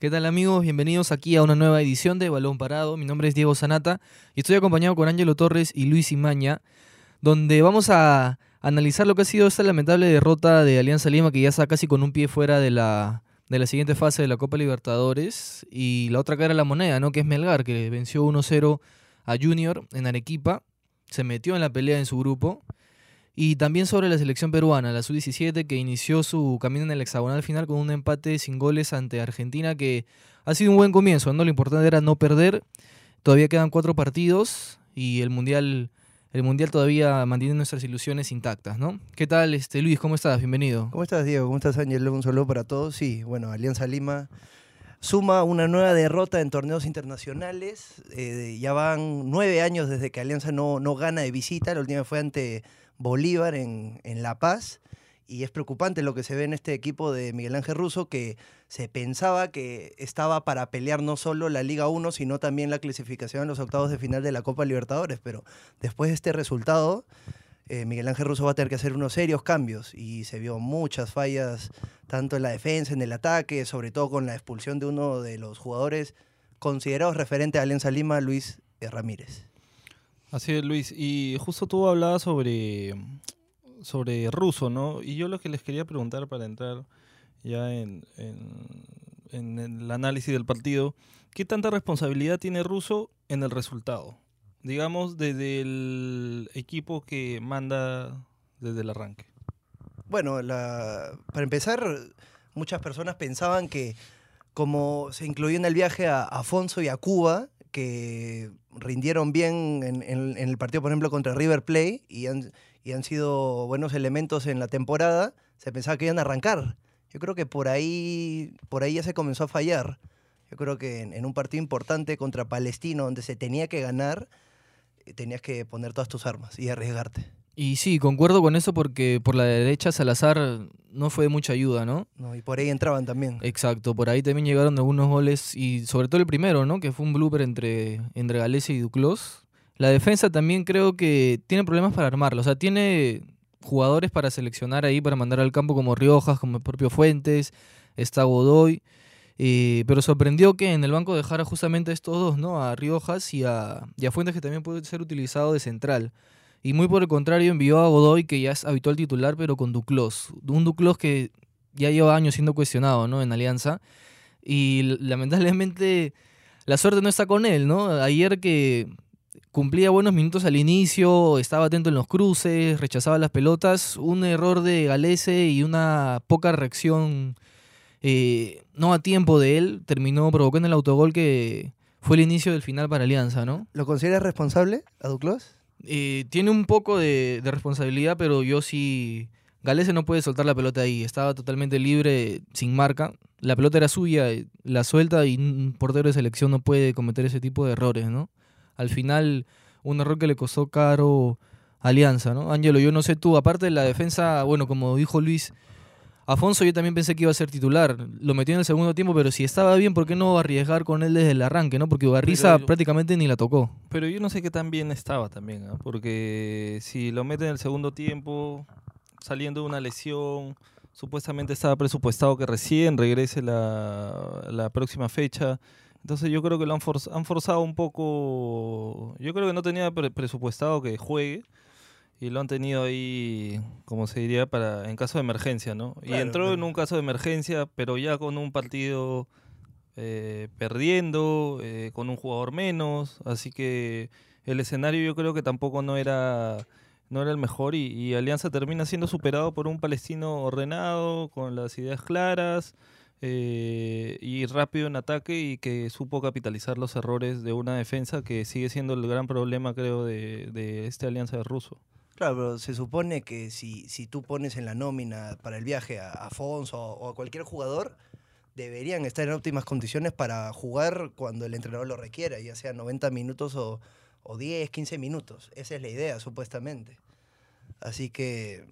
¿Qué tal amigos? Bienvenidos aquí a una nueva edición de Balón Parado. Mi nombre es Diego Sanata y estoy acompañado con Ángelo Torres y Luis Imaña, donde vamos a analizar lo que ha sido esta lamentable derrota de Alianza Lima, que ya está casi con un pie fuera de la, de la siguiente fase de la Copa Libertadores, y la otra cara de la moneda, ¿no? que es Melgar, que venció 1-0 a Junior en Arequipa, se metió en la pelea en su grupo. Y también sobre la selección peruana, la sub-17, que inició su camino en el hexagonal final con un empate sin goles ante Argentina, que ha sido un buen comienzo, ¿no? Lo importante era no perder. Todavía quedan cuatro partidos y el Mundial, el mundial todavía mantiene nuestras ilusiones intactas, ¿no? ¿Qué tal, este, Luis? ¿Cómo estás? Bienvenido. ¿Cómo estás, Diego? ¿Cómo estás, Ángel? Un saludo para todos. Sí, bueno, Alianza Lima suma una nueva derrota en torneos internacionales. Eh, ya van nueve años desde que Alianza no, no gana de visita. La última fue ante Bolívar en, La Paz. Y es preocupante lo que se ve en este equipo de Miguel Ángel Russo, que se pensaba que estaba para pelear no solo la Liga 1, sino también la clasificación en los octavos de final de la Copa Libertadores. Pero después de este resultado, eh, Miguel Ángel Russo va a tener que hacer unos serios cambios. Y se vio muchas fallas, tanto en la defensa, en el ataque, sobre todo con la expulsión de uno de los jugadores considerados referente a Alianza Lima, Luis Ramírez. Así es, Luis. Y justo tú hablabas sobre, sobre Russo, ¿no? Y yo lo que les quería preguntar para entrar ya en, el análisis del partido, ¿qué tanta responsabilidad tiene Russo en el resultado? Digamos, desde el equipo que manda desde el arranque. Bueno, la, para empezar, muchas personas pensaban que como se incluyó en el viaje a Afonso y a Cuba, que rindieron bien en, el partido, por ejemplo, contra River Plate y han, y han sido buenos elementos en la temporada, se pensaba que iban a arrancar. Yo creo que por ahí, por ahí ya se comenzó a fallar. Yo creo que en, un partido importante contra Palestino, donde se tenía que ganar, eh, tenías que poner todas tus armas y arriesgarte. Y sí, concuerdo con eso porque por la derecha Salazar no fue de mucha ayuda, ¿no? No, y por ahí entraban también. Exacto, por ahí también llegaron algunos goles y sobre todo el primero, ¿no? Que fue un blooper entre, entre Galese y Duclos. La defensa también creo que tiene problemas para armarlo, o sea, tiene jugadores para seleccionar ahí, para mandar al campo como Riojas, como el propio Fuentes, está Godoy. Eh, pero sorprendió que en el banco dejara justamente a estos dos, ¿no? A Riojas y a, y a Fuentes, que también puede ser utilizado de central. Y muy por el contrario, envió a Godoy, que ya es habitual titular, pero con Duclos. Un Duclos que ya lleva años siendo cuestionado, ¿no? En Alianza. Y lamentablemente la suerte no está con él, ¿no? Ayer que cumplía buenos minutos al inicio, estaba atento en los cruces, rechazaba las pelotas, un error de Galese y una poca reacción eh, no a tiempo de él terminó provocando el autogol que fue el inicio del final para Alianza, ¿no? ¿Lo consideras responsable a Duclos? Eh, tiene un poco de, responsabilidad, pero yo sí. Galese no puede soltar la pelota ahí. Estaba totalmente libre, sin marca. La pelota era suya, la suelta y un portero de selección no puede cometer ese tipo de errores, ¿no? Al final, un error que le costó caro Alianza, ¿no? Ángelo, yo no sé tú, aparte de la defensa, bueno, como dijo Luis, Afonso yo también pensé que iba a ser titular. Lo metió en el segundo tiempo, pero si estaba bien, ¿por qué no arriesgar con él desde el arranque, no? Porque Barriza prácticamente ni la tocó. Pero yo no sé qué tan bien estaba también, ¿ah? porque si lo mete en el segundo tiempo, saliendo de una lesión, supuestamente estaba presupuestado que recién regrese la, la próxima fecha. Entonces yo creo que lo han, han forzado un poco. Yo creo que no tenía presupuestado que juegue y lo han tenido ahí, como se diría, para en caso de emergencia, ¿no? y entró en un caso de emergencia, pero ya con un partido eh, perdiendo, eh, con un jugador menos, así que el escenario yo creo que tampoco no era no era el mejor y, Alianza termina siendo superado por un palestino ordenado, con las ideas claras eh, y rápido en ataque y que supo capitalizar los errores de una defensa que sigue siendo el gran problema creo de, de esta Alianza de Russo. Claro, pero se supone que si, si tú pones en la nómina para el viaje a Afonso o a cualquier jugador, deberían estar en óptimas condiciones para jugar cuando el entrenador lo requiera, ya sea 90 minutos o, o 10, 15 minutos. Esa es la idea, supuestamente. Así que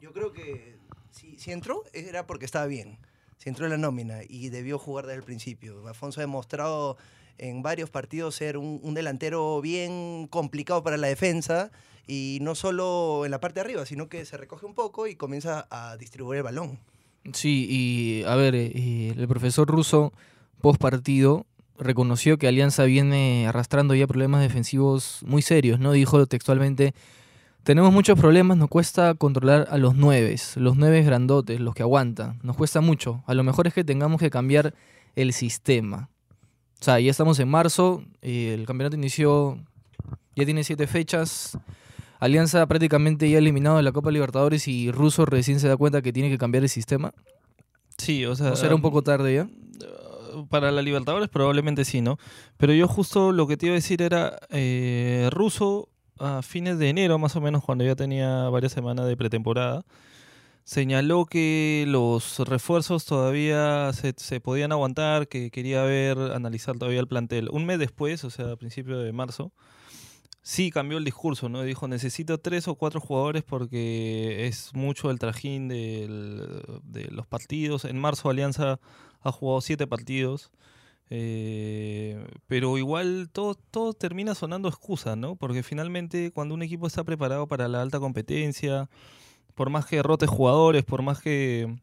yo creo que si, si entró era porque estaba bien. Si entró en la nómina y debió jugar desde el principio. Afonso ha demostrado en varios partidos ser un, un delantero bien complicado para la defensa y no solo en la parte de arriba, sino que se recoge un poco y comienza a distribuir el balón. Sí, y a ver, eh, el profesor ruso post partido, reconoció que Alianza viene arrastrando ya problemas defensivos muy serios, ¿no? Dijo textualmente, tenemos muchos problemas, nos cuesta controlar a los nueves, los nueves grandotes, los que aguantan, nos cuesta mucho. A lo mejor es que tengamos que cambiar el sistema. O sea, ya estamos en marzo, eh, el campeonato inició, ya tiene siete fechas, Alianza prácticamente ya eliminado de la Copa Libertadores y Russo recién se da cuenta que tiene que cambiar el sistema. Sí, o sea... ¿O será un poco tarde ya? para la Libertadores probablemente sí, ¿no? Pero yo justo lo que te iba a decir era, eh, Russo a fines de enero más o menos, cuando ya tenía varias semanas de pretemporada, señaló que los refuerzos todavía se, se, podían aguantar, que quería ver, analizar todavía el plantel. Un mes después, o sea, a principios de marzo, sí cambió el discurso, ¿no? Dijo, necesito tres o cuatro jugadores porque es mucho el trajín de los partidos. En marzo Alianza ha jugado siete partidos. Eh, pero igual todo, todo termina sonando excusa, ¿no? Porque finalmente cuando un equipo está preparado para la alta competencia, por más que derrotes jugadores, por más que,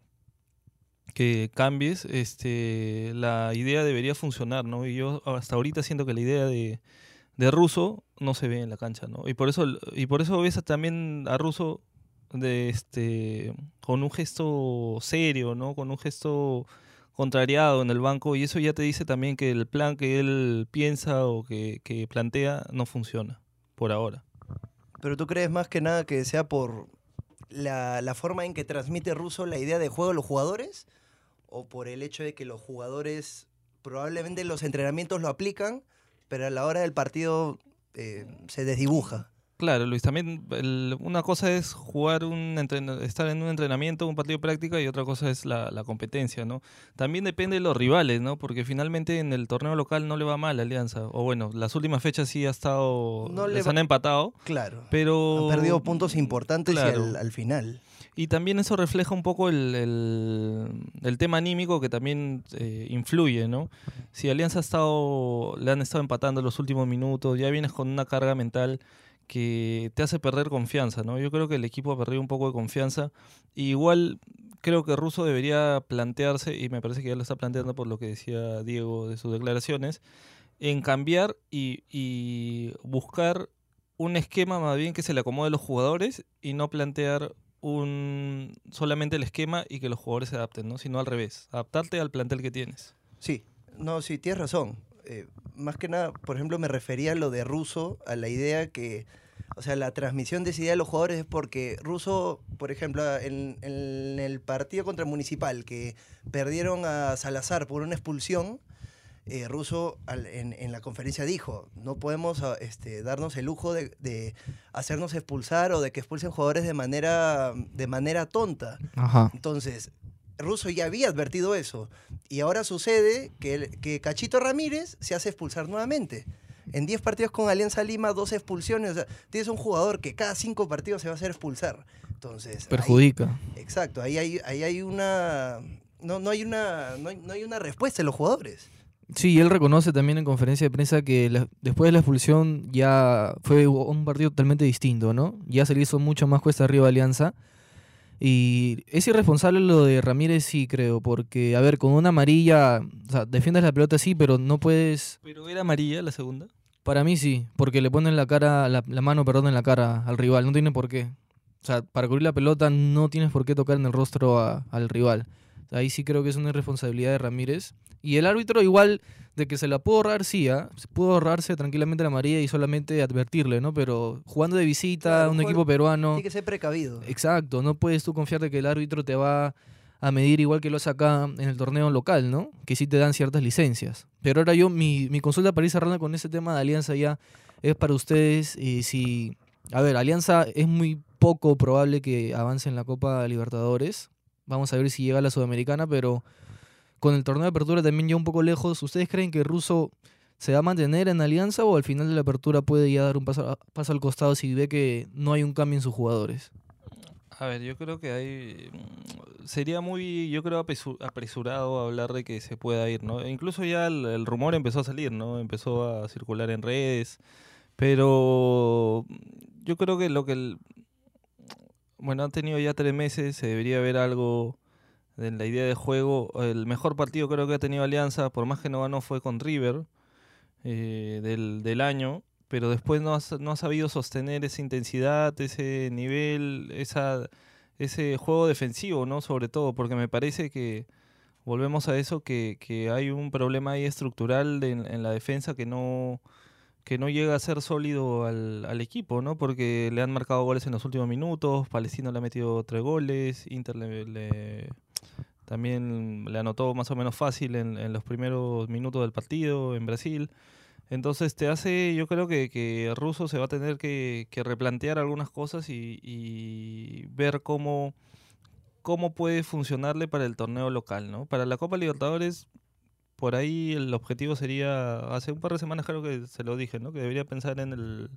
que cambies, este, la idea debería funcionar, ¿no? Y yo hasta ahorita siento que la idea de, de Russo no se ve en la cancha, ¿no? Y por eso, y por eso ves también a Russo de este con un gesto serio, ¿no? Con un gesto contrariado en el banco y eso ya te dice también que el plan que él piensa o que, que plantea no funciona por ahora. Pero tú crees más que nada que sea por la, la, forma en que transmite Russo la idea de juego a los jugadores o por el hecho de que los jugadores probablemente los entrenamientos lo aplican, pero a la hora del partido eh, se desdibuja. Claro, Luis, también el, una cosa es jugar un estar en un entrenamiento, un partido de práctica y otra cosa es la, la, competencia, ¿no? También depende de los rivales, ¿no? Porque finalmente en el torneo local no le va mal a Alianza. O bueno, las últimas fechas sí ha estado, no les han empatado. Claro. Pero... Han perdido puntos importantes claro. y al, al, final. Y también eso refleja un poco el, el, tema anímico que también eh, influye, ¿no? Si Alianza ha estado, le han estado empatando los últimos minutos, ya vienes con una carga mental que te hace perder confianza, ¿no? Yo creo que el equipo ha perdido un poco de confianza. Igual creo que Russo debería plantearse, y me parece que ya lo está planteando por lo que decía Diego de sus declaraciones, en cambiar y, y buscar un esquema más bien que se le acomode a los jugadores y no plantear un solamente el esquema y que los jugadores se adapten, ¿no? Sino al revés, adaptarte al plantel que tienes. Sí, no, sí, tienes razón. Eh, más que nada, por ejemplo, me refería a lo de Russo, a la idea que, o sea, la transmisión de esa idea a los jugadores es porque Russo, por ejemplo, en, en el partido contra Municipal, que perdieron a Salazar por una expulsión, eh, Russo al, en, en, la conferencia dijo, no podemos este, darnos el lujo de, de, hacernos expulsar o de que expulsen jugadores de manera, de manera tonta. Ajá. Entonces, Russo ya había advertido eso. Y ahora sucede que, el, que Cachito Ramírez se hace expulsar nuevamente. En 10 partidos con Alianza Lima, dos expulsiones. O sea, tienes un jugador que cada 5 partidos se va a hacer expulsar. Entonces. Perjudica. Ahí, exacto. Ahí hay, ahí hay una. No, no, hay una, no, hay, no hay una respuesta de los jugadores. Sí, él reconoce también en conferencia de prensa que la, después de la expulsión ya fue un partido totalmente distinto, ¿no? Ya se le hizo mucho más cuesta arriba a Alianza. Y es irresponsable lo de Ramírez, sí, creo, porque, a ver, con una amarilla, o sea, defiendes la pelota, sí, pero no puedes... ¿Pero era amarilla la segunda? Para mí sí, porque le ponen la cara, la, la mano, perdón, en la cara al rival, no tiene por qué. O sea, para cubrir la pelota no tienes por qué tocar en el rostro a, al rival. Ahí sí creo que es una irresponsabilidad de Ramírez. Y el árbitro igual de que se la pudo ahorrar, sí, ¿eh? pudo ahorrarse tranquilamente la María y solamente advertirle, ¿no? Pero jugando de visita, claro, un equipo peruano... Tiene que ser precavido. Exacto, no puedes tú confiar de que el árbitro te va a medir igual que lo hace acá en el torneo local, ¿no? Que sí te dan ciertas licencias. Pero ahora yo, mi, mi consulta para ir cerrando con ese tema de Alianza ya es para ustedes y si... A ver, Alianza es muy poco probable que avance en la Copa Libertadores. Vamos a ver si llega a la Sudamericana, pero con el torneo de apertura también ya un poco lejos. ¿Ustedes creen que Russo se va a mantener en alianza o al final de la apertura puede ya dar un paso, al costado si ve que no hay un cambio en sus jugadores? A ver, yo creo que hay. Sería muy, yo creo, apresurado hablar de que se pueda ir, ¿no? Incluso ya el, el rumor empezó a salir, ¿no? Empezó a circular en redes. Pero yo creo que lo que. Bueno, han tenido ya tres meses, se debería ver algo de la idea de juego. El mejor partido creo que ha tenido Alianza, por más que no ganó, fue con River eh, del, del año pero después no ha, no ha sabido sostener esa intensidad, ese nivel, esa, ese juego defensivo, ¿no? Sobre todo, porque me parece que volvemos a eso, que, que hay un problema ahí estructural de- en la defensa que no que no llega a ser sólido al, al equipo, ¿no? Porque le han marcado goles en los últimos minutos, Palestino le ha metido tres goles, Inter le, también le anotó más o menos fácil en, los primeros minutos del partido en Brasil. Entonces te hace, yo creo que, que Russo se va a tener que, que replantear algunas cosas y, y ver cómo, cómo puede funcionarle para el torneo local, ¿no? Para la Copa Libertadores, por ahí el objetivo sería, hace un par de semanas creo que se lo dije, ¿no? Que debería pensar en el,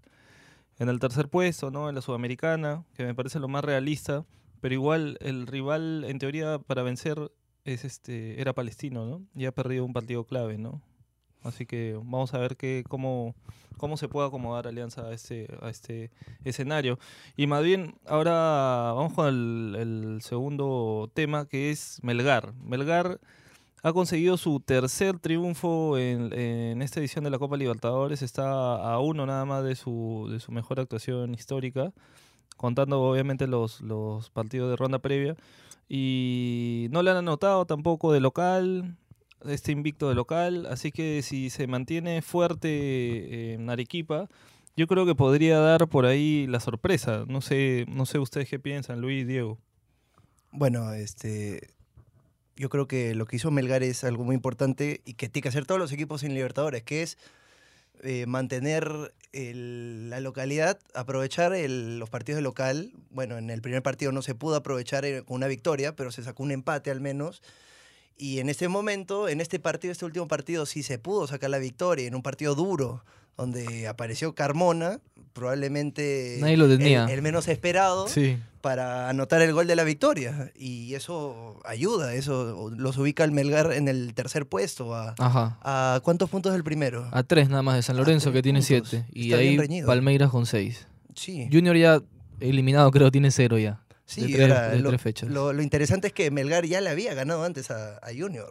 en el tercer puesto, ¿no? En la Sudamericana, que me parece lo más realista, pero igual el rival, en teoría, para vencer es este era Palestino, ¿no? Y ha perdido un partido clave, ¿no? Así que vamos a ver qué, cómo, cómo se puede acomodar Alianza a este, a este escenario. Y más bien, ahora vamos con el, el segundo tema, que es Melgar. Melgar ha conseguido su tercer triunfo en, esta edición de la Copa Libertadores. Está a uno nada más de su, mejor actuación histórica, contando obviamente los, partidos de ronda previa. Y no le han anotado tampoco de local, este invicto de local. Así que si se mantiene fuerte en Arequipa, yo creo que podría dar por ahí la sorpresa. No sé, no sé ustedes qué piensan, Luis, Diego. Bueno, este, yo creo que lo que hizo Melgar es algo muy importante y que tiene que hacer todos los equipos en Libertadores, que es eh, mantener el- la localidad, aprovechar el- los partidos de local. Bueno, en el primer partido no se pudo aprovechar eh, con una victoria, pero se sacó un empate al menos. Y en este momento, en este partido, este último partido, sí se pudo sacar la victoria, en un partido duro, donde apareció Carmona, probablemente Nadie lo tenía. el, el menos esperado Sí. para anotar el gol de la victoria. Y eso ayuda, eso los ubica el Melgar en el tercer puesto. ¿A, Ajá. a cuántos puntos del primero? A tres nada más de San Lorenzo, que tiene puntos. siete. Y Está ahí. Palmeiras con seis. Sí, Junior ya eliminado, creo, tiene cero ya. sí de y tres- ahora de lo, tres fechas. lo- lo interesante es que Melgar ya le había ganado antes a, a Junior.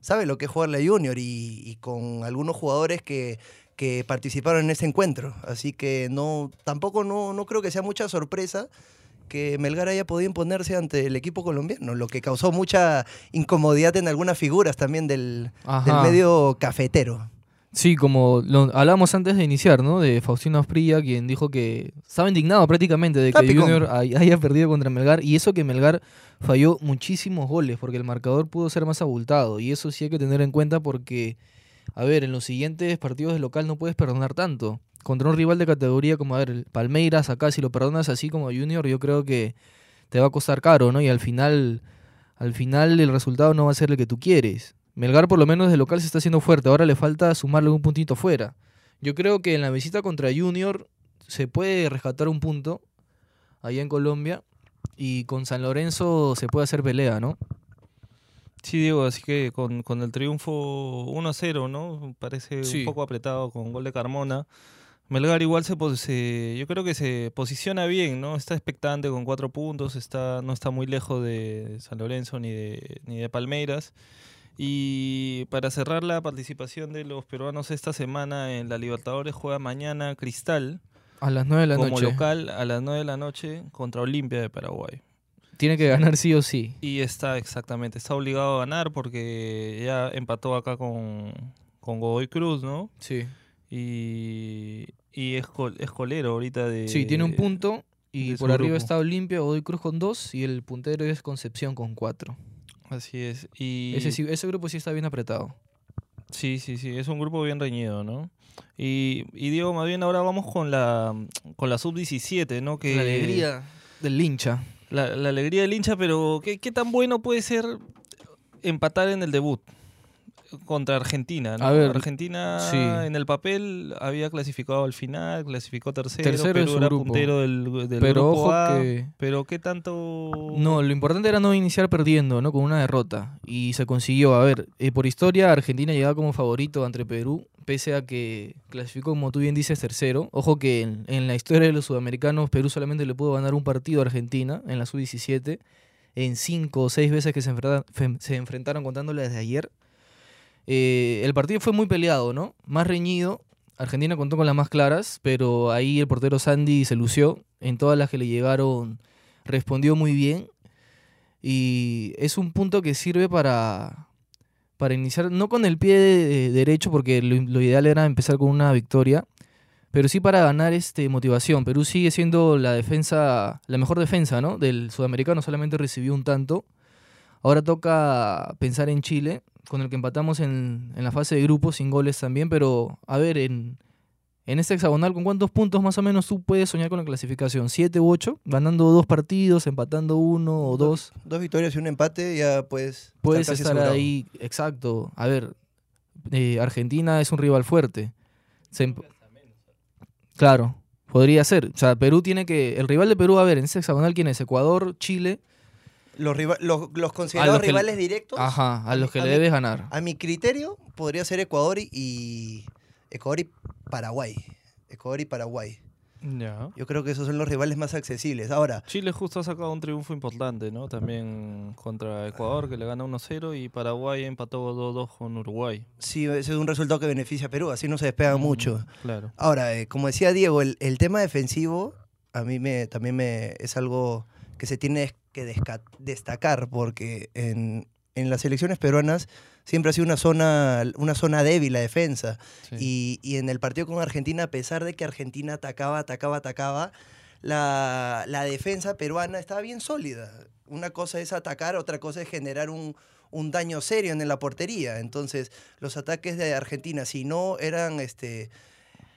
Sabe lo que es jugarle a Junior y, y con algunos jugadores que, que participaron en ese encuentro. Así que no, tampoco no, no creo que sea mucha sorpresa que Melgar haya podido imponerse ante el equipo colombiano, lo que causó mucha incomodidad en algunas figuras también del, medio cafetero. Sí, como lo hablábamos antes de iniciar, ¿no? De Faustino Asprilla, quien dijo que estaba indignado prácticamente de que. Junior hay- haya perdido contra Melgar. Y eso que Melgar falló muchísimos goles, porque el marcador pudo ser más abultado. Y eso sí hay que tener en cuenta porque, a ver, en los siguientes partidos de local no puedes perdonar tanto. Contra un rival de categoría como, a ver, el Palmeiras, acá si lo perdonas así como Junior, yo creo que te va a costar caro, ¿no? Y al final, al final el resultado no va a ser el que tú quieres. Melgar por lo menos de local se está haciendo fuerte, ahora le falta sumarle un puntito fuera. Yo creo que en la visita contra Junior se puede rescatar un punto allá en Colombia y con San Lorenzo se puede hacer pelea, ¿no? Sí, Diego, así que con, con el triunfo 1-0, ¿no? Parece Sí. un poco apretado con gol de Carmona. Melgar igual se, pos- se- yo creo que se posiciona bien, ¿no? Está expectante con cuatro puntos, está, no está muy lejos de San Lorenzo ni de, ni de Palmeiras. Y para cerrar la participación de los peruanos esta semana en la Libertadores juega mañana Cristal A las 9 de la como noche. local a las 9 de la noche contra Olimpia de Paraguay. Tiene que ganar sí o sí. Y está, exactamente, está obligado a ganar porque ya empató acá con, con Godoy Cruz, ¿no? Sí. Y, y es, col- es colero ahorita de... Sí, tiene un punto y por arriba grupo. está Olimpia, Godoy Cruz con dos y el puntero es Concepción con cuatro. Así es. Y Ese, ese grupo sí está bien apretado. sí, sí, sí, es un grupo bien reñido, ¿no? Y, y Diego, más bien ahora vamos con la, con la sub-17, ¿no? Que, La alegría del hincha. La, la alegría del hincha, pero ¿qué, ¿qué tan bueno puede ser empatar en el debut? Contra Argentina, ¿no? A ver, Argentina sí. en el papel había clasificado al final, clasificó tercero, Tercero Perú era grupo. puntero del, del Pero grupo ojo A, que- pero qué tanto No, lo importante era no iniciar perdiendo, ¿no? Con una derrota. Y se consiguió. A ver, eh, por historia, Argentina llegaba como favorito ante Perú, pese a que clasificó, como tú bien dices, tercero. Ojo que en, en la historia de los sudamericanos, Perú solamente le pudo ganar un partido a Argentina en la sub-17. en cinco o seis veces que se, enfrenta- fe- se enfrentaron contándole desde ayer. Eh, el partido fue muy peleado, ¿no? Más reñido. Argentina contó con las más claras, pero ahí el portero Sandy se lució. En todas las que le llegaron respondió muy bien. Y es un punto que sirve para, para iniciar, no con el pie de- derecho, porque lo, lo ideal era empezar con una victoria, pero sí para ganar este, motivación. Perú sigue siendo la defensa, la mejor defensa ¿no? del sudamericano, solamente recibió un tanto. Ahora toca pensar en Chile, con el que empatamos en, en la fase de grupos, sin goles también, pero a ver, en, en este hexagonal, ¿con cuántos puntos más o menos tú puedes soñar con la clasificación? ¿Siete u ocho? ¿Ganando dos partidos, empatando uno o dos? Dos victorias y un empate, ya puedes. Puedes casi estar asegurado. ahí, exacto. A ver, eh, Argentina es un rival fuerte. Se claro, podría ser. O sea, Perú tiene que. El rival de Perú, a ver, en ese hexagonal, ¿quién es? Ecuador, Chile. Los, riva- los, los considerados los que- rivales directos, Ajá, a los que a le debes ganar. a mi criterio, podría ser Ecuador y-. Ecuador y Paraguay. Ecuador y Paraguay. Ya. Yo creo que esos son los rivales más accesibles. Ahora, Chile justo ha sacado un triunfo importante, ¿no? También contra Ecuador, que le gana 1-0, y Paraguay empató 2-2 con Uruguay. sí, ese es un resultado que beneficia a Perú, así no se despega mucho. Claro. Ahora, eh, como decía Diego, el, el tema defensivo a mí me, también me, es algo que se tiene que destacar porque en, en las selecciones peruanas siempre ha sido una zona, una zona débil la defensa. Sí. Y, y en el partido con Argentina, a pesar de que Argentina atacaba, atacaba, atacaba, la, la defensa peruana estaba bien sólida. Una cosa es atacar, otra cosa es generar un, un daño serio en la portería. Entonces, los ataques de Argentina, si no eran este,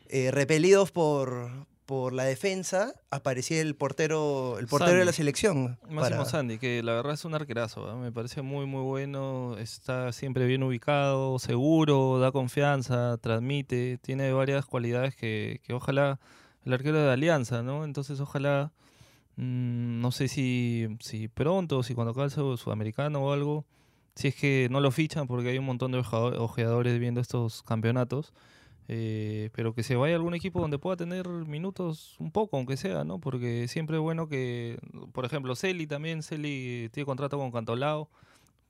eh, repelidos por, por la defensa, aparecía el portero, el portero de la selección. Máximo para- Sandy, que la verdad es un arquerazo, me parece muy muy bueno, está siempre bien ubicado, seguro, da confianza, transmite, tiene varias cualidades que, que ojalá el arquero de Alianza, ¿no? Entonces ojalá, mm, no sé si, si pronto, si cuando acabe el su- sudamericano o algo, si es que no lo fichan porque hay un montón de ojeadores viendo estos campeonatos. Eh, pero que se vaya a algún equipo donde pueda tener minutos un poco, aunque sea, ¿no? Porque siempre es bueno que, por ejemplo, Celi también, Celi tiene contrato con Cantolao,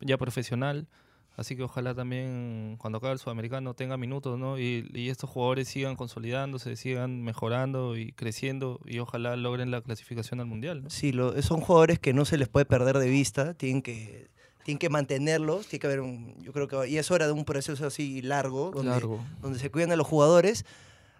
ya profesional, así que ojalá también cuando acabe el sudamericano tenga minutos, ¿no? Y, estos jugadores sigan consolidándose, sigan mejorando y creciendo y ojalá logren la clasificación al mundial. Sí, lo- son jugadores que no se les puede perder de vista, tienen que, tienen que mantenerlos, tiene que haber un, yo creo que, y es hora de un proceso así largo, donde, Largo. donde se cuidan a los jugadores.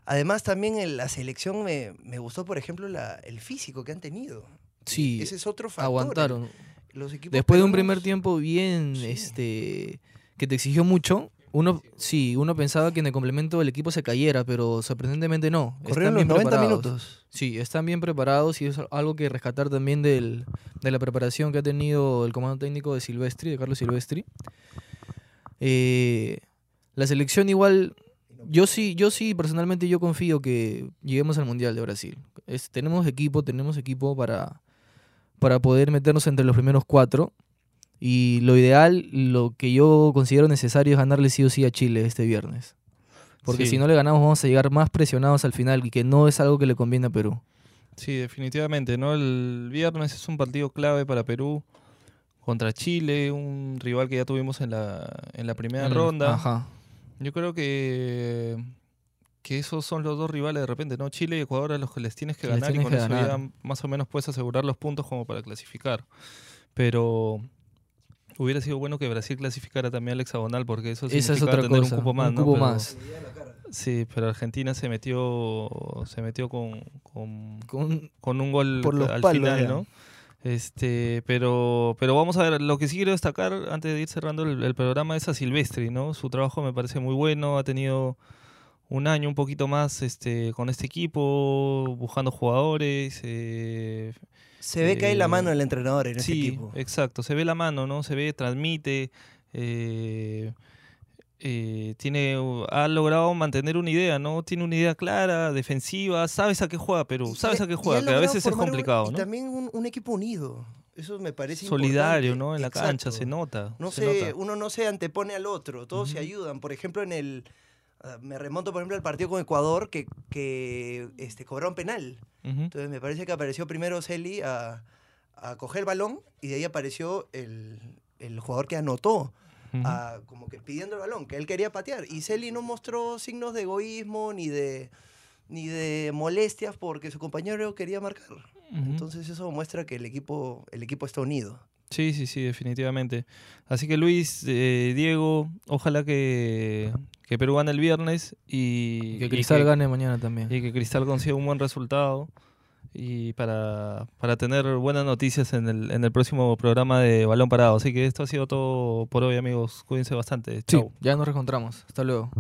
Además, también en la selección me, me gustó, por ejemplo, la, el físico que han tenido. Sí, Ese es otro factor. aguantaron. Los equipos Después de un primer tiempo bien, Sí. este, que te exigió mucho, uno, sí, uno pensaba que en el complemento el equipo se cayera, pero sorprendentemente no. Corrieron Están los bien 90 preparados. minutos. Sí, están bien preparados y es algo que rescatar también del, de la preparación que ha tenido el comando técnico de Silvestri, de Carlos Silvestri. Eh, la selección igual, yo sí, yo sí, personalmente yo confío que lleguemos al Mundial de Brasil. Es- tenemos equipo, tenemos equipo para, para poder meternos entre los primeros cuatro. Y lo ideal, lo que yo considero necesario es ganarle sí o sí a Chile este viernes. Porque Sí. si no le ganamos vamos a llegar más presionados al final y que no es algo que le conviene a Perú. Sí, definitivamente, ¿no? El viernes es un partido clave para Perú contra Chile, un rival que ya tuvimos en la, en la primera ronda. Ajá. Yo creo que, que esos son los dos rivales de repente, ¿no? Chile y Ecuador a los que les tienes que les ganar y con eso ganar. ya más o menos puedes asegurar los puntos como para clasificar. Pero hubiera sido bueno que Brasil clasificara también al hexagonal porque eso Esa es significa otra tener cosa. un cupo más, ¿no? cupo Pero- más. Sí, pero Argentina se metió se metió con, con, Con- con un gol Por los al palos, final. ¿no? Este, pero, pero vamos a ver, lo que sí quiero destacar antes de ir cerrando el, el programa es a Silvestri, ¿no? Su trabajo me parece muy bueno, ha tenido un año un poquito más este, con este equipo, buscando jugadores. eh, Se ve que hay la Eh, mano del entrenador en este sí, equipo. exacto, se ve la mano, ¿no? Se ve, transmite, eh, tiene, ha logrado mantener una idea, ¿no? Tiene una idea clara, defensiva, sabes a qué juega Perú, sabes a qué juega, que a veces es un- complicado, Y también un, un equipo unido. Eso me parece Solidario, importante. ¿no? En la cancha se nota. No se se, nota. uno no se antepone al otro, todos se ayudan. Por ejemplo, en el. Ah, Me remonto, por ejemplo, al partido con Ecuador que, que este, cobraron penal. Entonces me parece que apareció primero Celi a, a coger el balón y de ahí apareció el, el jugador que anotó. Ujú. a- como que pidiendo el balón, que él quería patear. Y Celi no mostró signos de egoísmo ni de, ni de molestias porque su compañero quería marcar. Entonces eso muestra que el equipo, el equipo está unido. Sí, sí, sí, definitivamente. Así que Luis, eh, Diego, ojalá que, que Perú gane el viernes y, Y que y Cristal gane mañana también. y que Cristal consiga un buen resultado y para, para tener buenas noticias en el, en el próximo programa de Balón Parado. Así que esto ha sido todo por hoy, amigos. Cuídense bastante. Sí, Chau. ya nos reencontramos. Hasta luego.